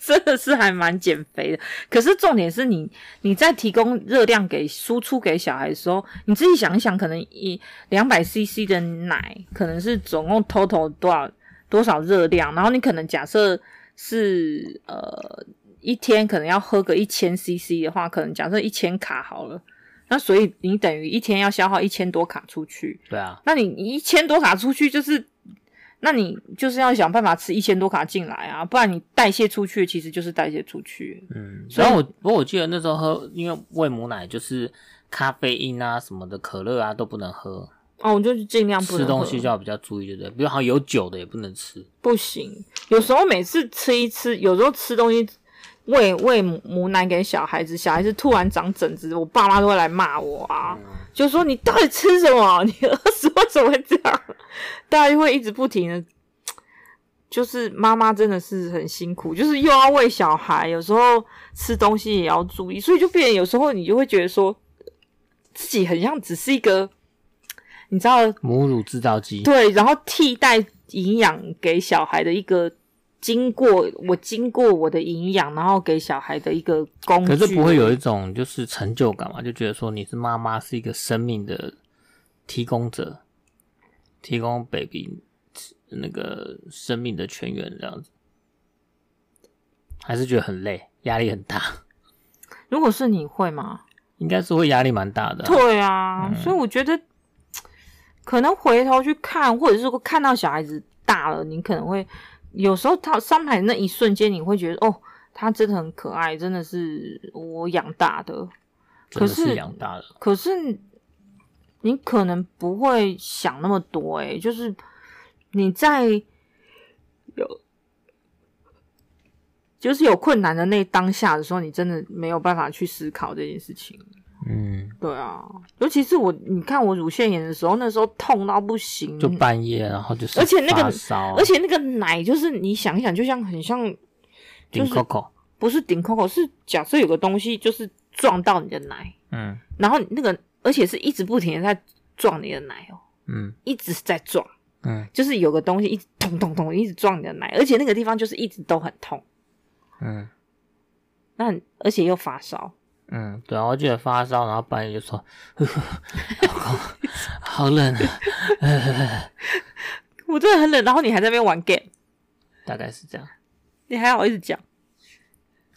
真的是还蛮减肥的，可是重点是你你在提供热量给输出给小孩的时候，你自己想一想，可能一两百 CC 的奶可能是总共 total 多少多少热量，然后你可能假设是呃一天可能要喝个一千 CC 的话，可能假设一千卡好了，那所以你等于一天要消耗一千多卡出去。对啊，那你一千多卡出去就是。那你就是要想办法吃一千多卡进来啊，不然你代谢出去其实就是代谢出去。嗯，所以我不过我记得那时候喝，因为喂母奶就是咖啡因啊什么的，可乐啊都不能喝。哦，我就是尽量不能。吃东西就要比较注意，对不对？比如好像有酒的也不能吃。不行，有时候每次吃一吃，有时候吃东西喂喂母奶给小孩子，小孩子突然长疹子，我爸妈都会来骂我啊。嗯就说你到底吃什么？[laughs] 你儿子为什么会这样？[laughs] 大家就会一直不停的，就是妈妈真的是很辛苦，就是又要喂小孩，有时候吃东西也要注意，所以就变有时候你就会觉得说自己很像只是一个，你知道母乳制造机，对，然后替代营养给小孩的一个。经过我经过我的营养，然后给小孩的一个工具，可是不会有一种就是成就感嘛？就觉得说你是妈妈，是一个生命的提供者，提供 baby 那个生命的全员这样子，还是觉得很累，压力很大。如果是你会吗？应该是会压力蛮大的啊。对啊，嗯，所以我觉得可能回头去看，或者是说看到小孩子大了，你可能会。有时候他上台那一瞬间，你会觉得哦，他真的很可爱，真的是我养大的。可是养大的，可是你可能不会想那么多，诶，就是你在有就是有困难的那当下的时候，你真的没有办法去思考这件事情。嗯，对啊，尤其是我，你看我乳腺炎的时候，那时候痛到不行，就半夜，然后就是，而且那个，而且那个奶，就是你想一想，就像很像，顶 Coco，不是顶 Coco，是假设有个东西就是撞到你的奶，嗯，然后那个，而且是一直不停的在撞你的奶哦，嗯。一直在撞，嗯。就是有个东西一直咚咚咚一直撞你的奶，而且那个地方就是一直都很痛，嗯。那而且又发烧，嗯，对啊，我记得发烧，然后半夜就说，呵呵好好冷啊，[laughs] 我真的很冷，然后你还在那边玩 game，[laughs] 大概是这样。你还好意思讲，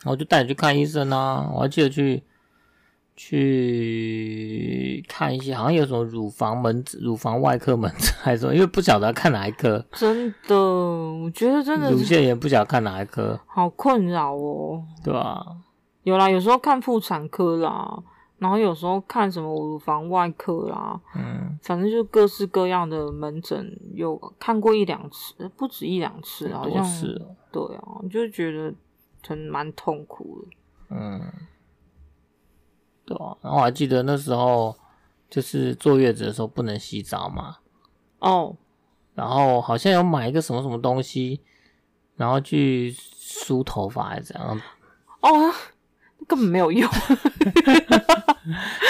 然后就带你去看医生啊，我还记得去去看一些，好像有什么乳房门诊、乳房外科门诊还是什么，因为不晓得要看哪一科，真的，我觉得真的乳腺炎不晓得看哪一科，好困扰哦。对吧？有啦，有时候看妇产科啦，然后有时候看什么乳房外科啦，嗯，反正就各式各样的门诊，有看过一两次，不止一两次，好像多次哦，对啊，就觉得很蛮痛苦的。嗯，对啊。然后我还记得那时候就是坐月子的时候不能洗澡嘛，哦，然后好像有买一个什么什么东西，然后去梳头发还是怎样，哦，根本没有用。[laughs]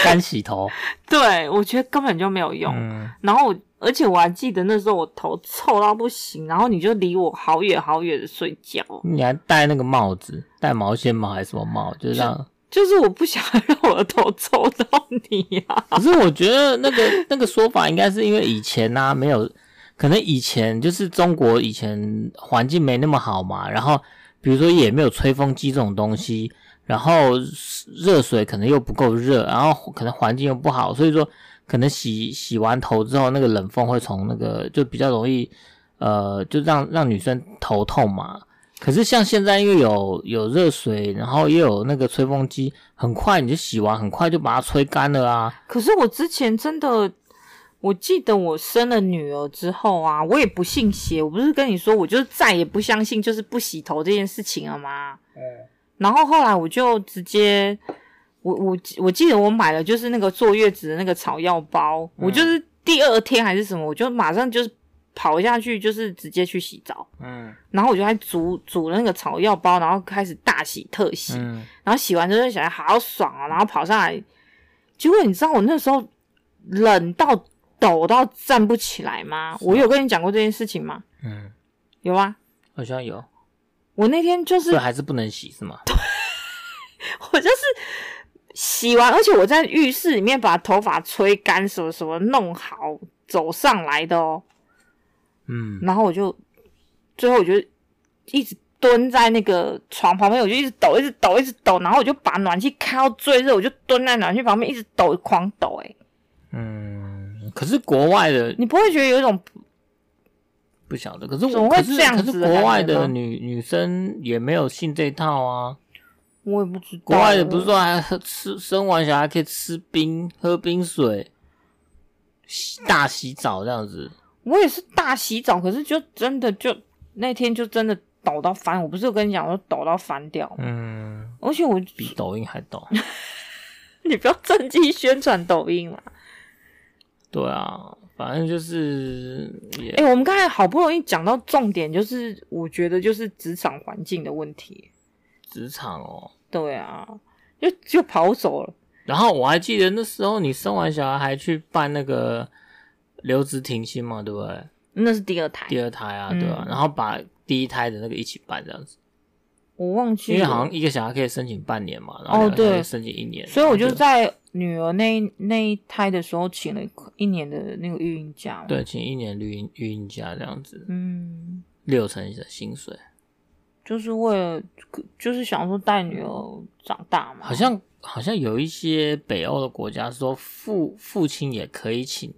干洗头，对，我觉得根本就没有用。嗯，然后我，而且我还记得那时候我头臭到不行，然后你就离我好远好远的睡觉，你还戴那个帽子，戴毛线帽还是什么帽，就是让。就是我不想让我的头臭到你呀、啊。可是我觉得那个那个说法应该是因为以前呢、啊、没有，可能以前就是中国以前环境没那么好嘛，然后比如说也没有吹风机这种东西，然后热水可能又不够热，然后可能环境又不好，所以说可能洗洗完头之后，那个冷风会从那个就比较容易呃，就让让女生头痛嘛。可是像现在，因为有有热水，然后又有那个吹风机，很快你就洗完，很快就把它吹干了啊。可是我之前真的，我记得我生了女儿之后啊，我也不信邪，我不是跟你说，我就再也不相信就是不洗头这件事情了吗？嗯。然后后来我就直接，我我我记得我买了就是那个坐月子的那个草药包，嗯、我就是第二天还是什么，我就马上就是。跑下去就是直接去洗澡，嗯，然后我就还煮煮了那个草药包，然后开始大洗特洗，嗯，然后洗完之后就想好爽啊，然后跑上来，结果你知道我那时候冷到抖到站不起来吗？我有跟你讲过这件事情吗？嗯，有啊？好像有。我那天就是，还是不能洗是吗？对，我就是洗完，而且我在浴室里面把头发吹干，什么什么弄好走上来的哦。嗯，然后我就最后我就一直蹲在那个床旁边，我就一直抖，一直抖，一直抖。然后我就把暖气开到最热，我就蹲在暖气旁边一直抖，狂抖。哎，嗯，可是国外的你不会觉得有一种不晓得？可是我会这样子？可是国外的女女生也没有信这套啊。我也不知道，国外也不是说还吃生完小孩可以吃冰、喝冰水、洗大洗澡这样子。我也是大洗澡，可是就真的就那天就真的抖到翻。我不是有跟你讲，我抖到翻掉。嗯，而且我比抖音还抖。[laughs] 你不要趁机宣传抖音嘛。对啊，反正就是。哎、欸，我们刚才好不容易讲到重点，就是我觉得就是职场环境的问题。职场哦。对啊，就就跑走了。然后我还记得那时候你生完小孩还去办那个。留职停薪嘛，对不对？那是第二胎，第二胎啊，对吧、啊？嗯、然后把第一胎的那个一起办这样子。我忘记，因为好像一个小孩可以申请半年嘛，然后可以申请一年。哦、所以我就在女儿那那一胎的时候请了一年的那个育婴假。对，请一年育婴育婴假这样子。嗯，六成的薪水，就是为了就是想说带女儿长大嘛。好像好像有一些北欧的国家说父父亲也可以请。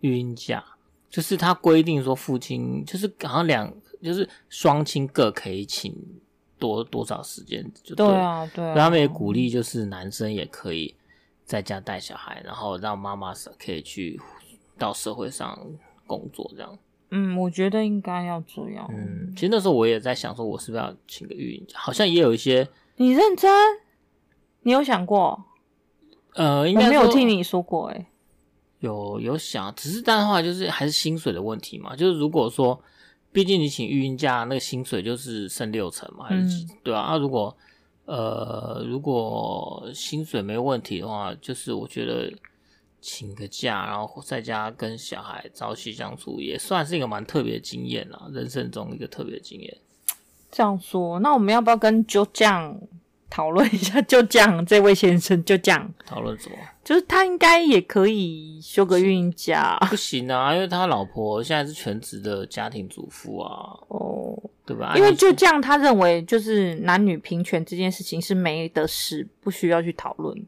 育婴假就是他规定说，父亲就是好像两就是双亲各可以请多多少时间，就对，对啊，对啊。他们也鼓励就是男生也可以在家带小孩，然后让妈妈可以去到社会上工作这样。嗯，我觉得应该要这样。嗯，其实那时候我也在想说，我是不是要请个育婴假？好像也有一些。你认真？你有想过？呃，应该没有听你说过、欸，哎。有有想，只是但的话就是还是薪水的问题嘛。就是如果说，毕竟你请育婴假，那个薪水就是剩六成嘛，还是几、嗯、对啊？啊，如果呃如果薪水没问题的话，就是我觉得请个假，然后在家跟小孩朝夕相处，也算是一个蛮特别的经验啦，人生中一个特别的经验。这样说，那我们要不要跟就这样讨论一下？就这样，这位先生就这样讨论什么？就是他应该也可以休个孕假。不行啊，因为他老婆现在是全职的家庭主妇啊。哦，对吧？因为就这样，他认为就是男女平权这件事情是没得事，不需要去讨论。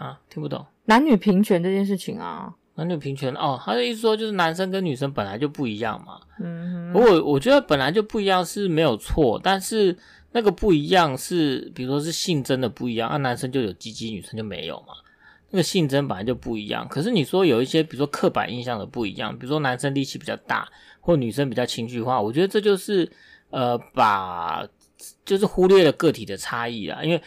啊，听不懂。男女平权这件事情啊，男女平权哦，他的意思说就是男生跟女生本来就不一样嘛。嗯哼，不过我觉得本来就不一样是没有错，但是那个不一样是，比如说是性征的不一样，啊，男生就有鸡鸡，女生就没有嘛。那个性征本来就不一样。可是你说有一些，比如说刻板印象的不一样，比如说男生力气比较大，或女生比较情绪化，我觉得这就是呃，把就是忽略了个体的差异啊，因为。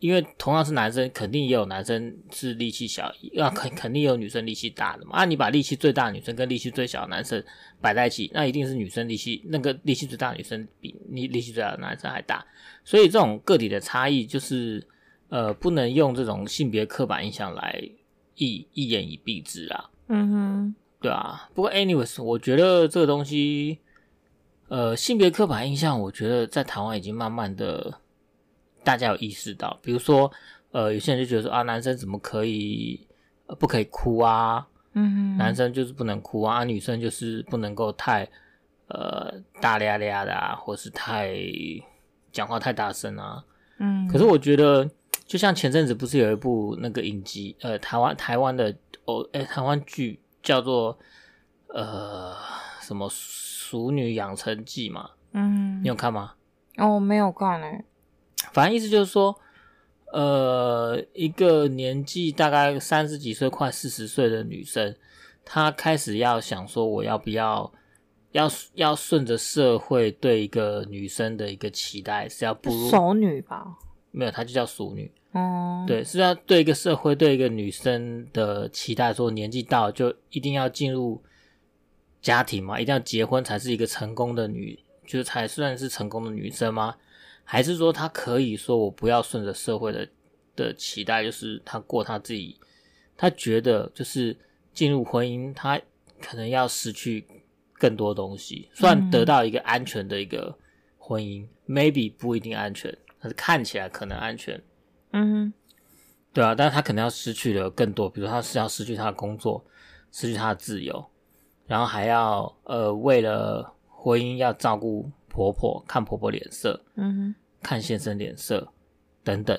因为同样是男生，肯定也有男生是力气小，那肯肯定也有女生力气大的嘛。啊，你把力气最大的女生跟力气最小的男生摆在一起，那一定是女生力气那个力气最大的女生比你力气最大的男生还大。所以这种个体的差异，就是呃，不能用这种性别刻板印象来一一言以蔽之啊。嗯哼，对啊。不过，anyways，我觉得这个东西，呃，性别刻板印象，我觉得在台湾已经慢慢的。大家有意识到，比如说，呃，有些人就觉得说啊，男生怎么可以，呃，不可以哭啊？嗯哼，男生就是不能哭啊，女生就是不能够太，呃，大咧咧的啊，或是太讲话太大声啊。嗯，可是我觉得，就像前阵子不是有一部那个影集，呃，台湾台湾的哦，哎、欸，台湾剧叫做呃什么《熟女养成记》嘛？嗯，你有看吗？哦，没有看诶。反正意思就是说，呃，一个年纪大概三十几岁、快四十岁的女生，她开始要想说，我要不要要要顺着社会对一个女生的一个期待，是要步入熟女吧？没有，她就叫熟女。哦、嗯，对，是要对一个社会对一个女生的期待，说年纪到就一定要进入家庭嘛，一定要结婚才是一个成功的女，就是才算是成功的女生吗？还是说他可以说我不要顺着社会的的期待，就是他过他自己，他觉得就是进入婚姻，他可能要失去更多东西，虽然得到一个安全的一个婚姻，嗯，maybe 不一定安全，但是看起来可能安全，嗯，对啊，但是他可能要失去的更多，比如他是要失去他的工作，失去他的自由，然后还要呃为了婚姻要照顾。婆婆看婆婆脸色，嗯哼，看先生脸色等等，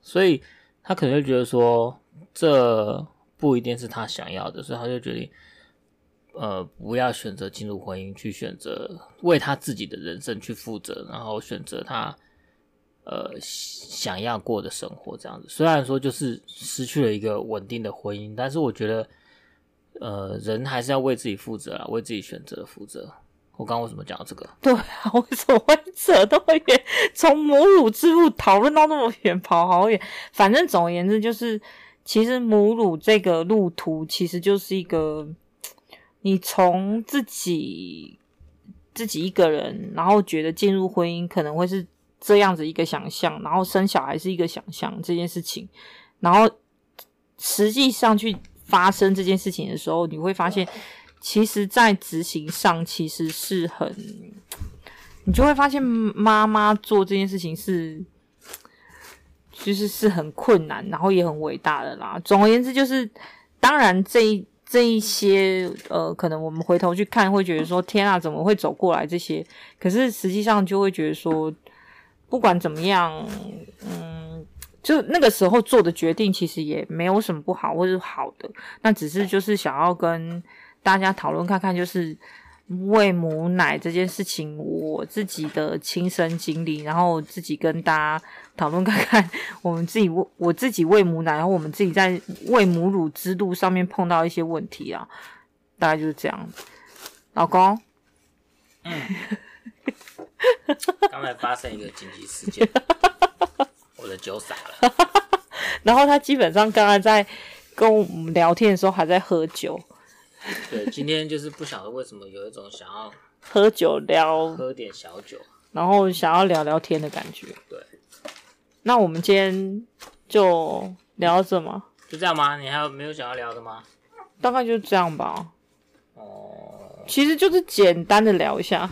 所以他可能就觉得说，这不一定是他想要的，所以他就决定，呃，不要选择进入婚姻，去选择为他自己的人生去负责，然后选择他呃想要过的生活这样子。虽然说就是失去了一个稳定的婚姻，但是我觉得，呃，人还是要为自己负责啊，为自己选择负责。我刚刚为什么讲到这个？对啊，[laughs] 为什么会扯那么远？从母乳之路讨论到那么远，跑好远。反正总而言之，就是其实母乳这个路途，其实就是一个你从自己自己一个人，然后觉得进入婚姻可能会是这样子一个想象，然后生小孩是一个想象这件事情，然后实际上去发生这件事情的时候，你会发现。其实，在执行上，其实是很，你就会发现妈妈做这件事情是，就是是很困难，然后也很伟大的啦。总而言之，就是当然这一这一些，呃，可能我们回头去看，会觉得说，天啊，怎么会走过来这些？可是实际上就会觉得说，不管怎么样，嗯，就那个时候做的决定，其实也没有什么不好或是好的，那只是就是想要跟。大家讨论看看，就是喂母奶这件事情，我自己的亲身经历，然后自己跟大家讨论看看，我们自己喂 [laughs] 我自己喂母奶，然后我们自己在喂母乳之路上面碰到一些问题啊，大概就是这样。老公，嗯，刚才发生一个紧急事件，我的酒洒了，[laughs] 然后他基本上刚才在跟我们聊天的时候还在喝酒。对，今天就是不晓得为什么有一种想要喝酒聊，喝点小酒，然后想要聊聊天的感觉。对，那我们今天就聊到这吗？就这样吗？你还有没有想要聊的吗？大概就这样吧。哦，其实就是简单的聊一下，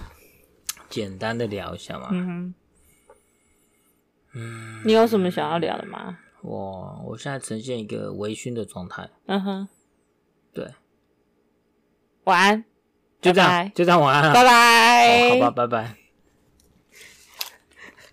简单的聊一下嘛。嗯哼，嗯，你有什么想要聊的吗？我我现在呈现一个微醺的状态。嗯哼，对，晚安，就这样，拜拜。就这样，晚安，拜拜，哦，好吧，拜拜。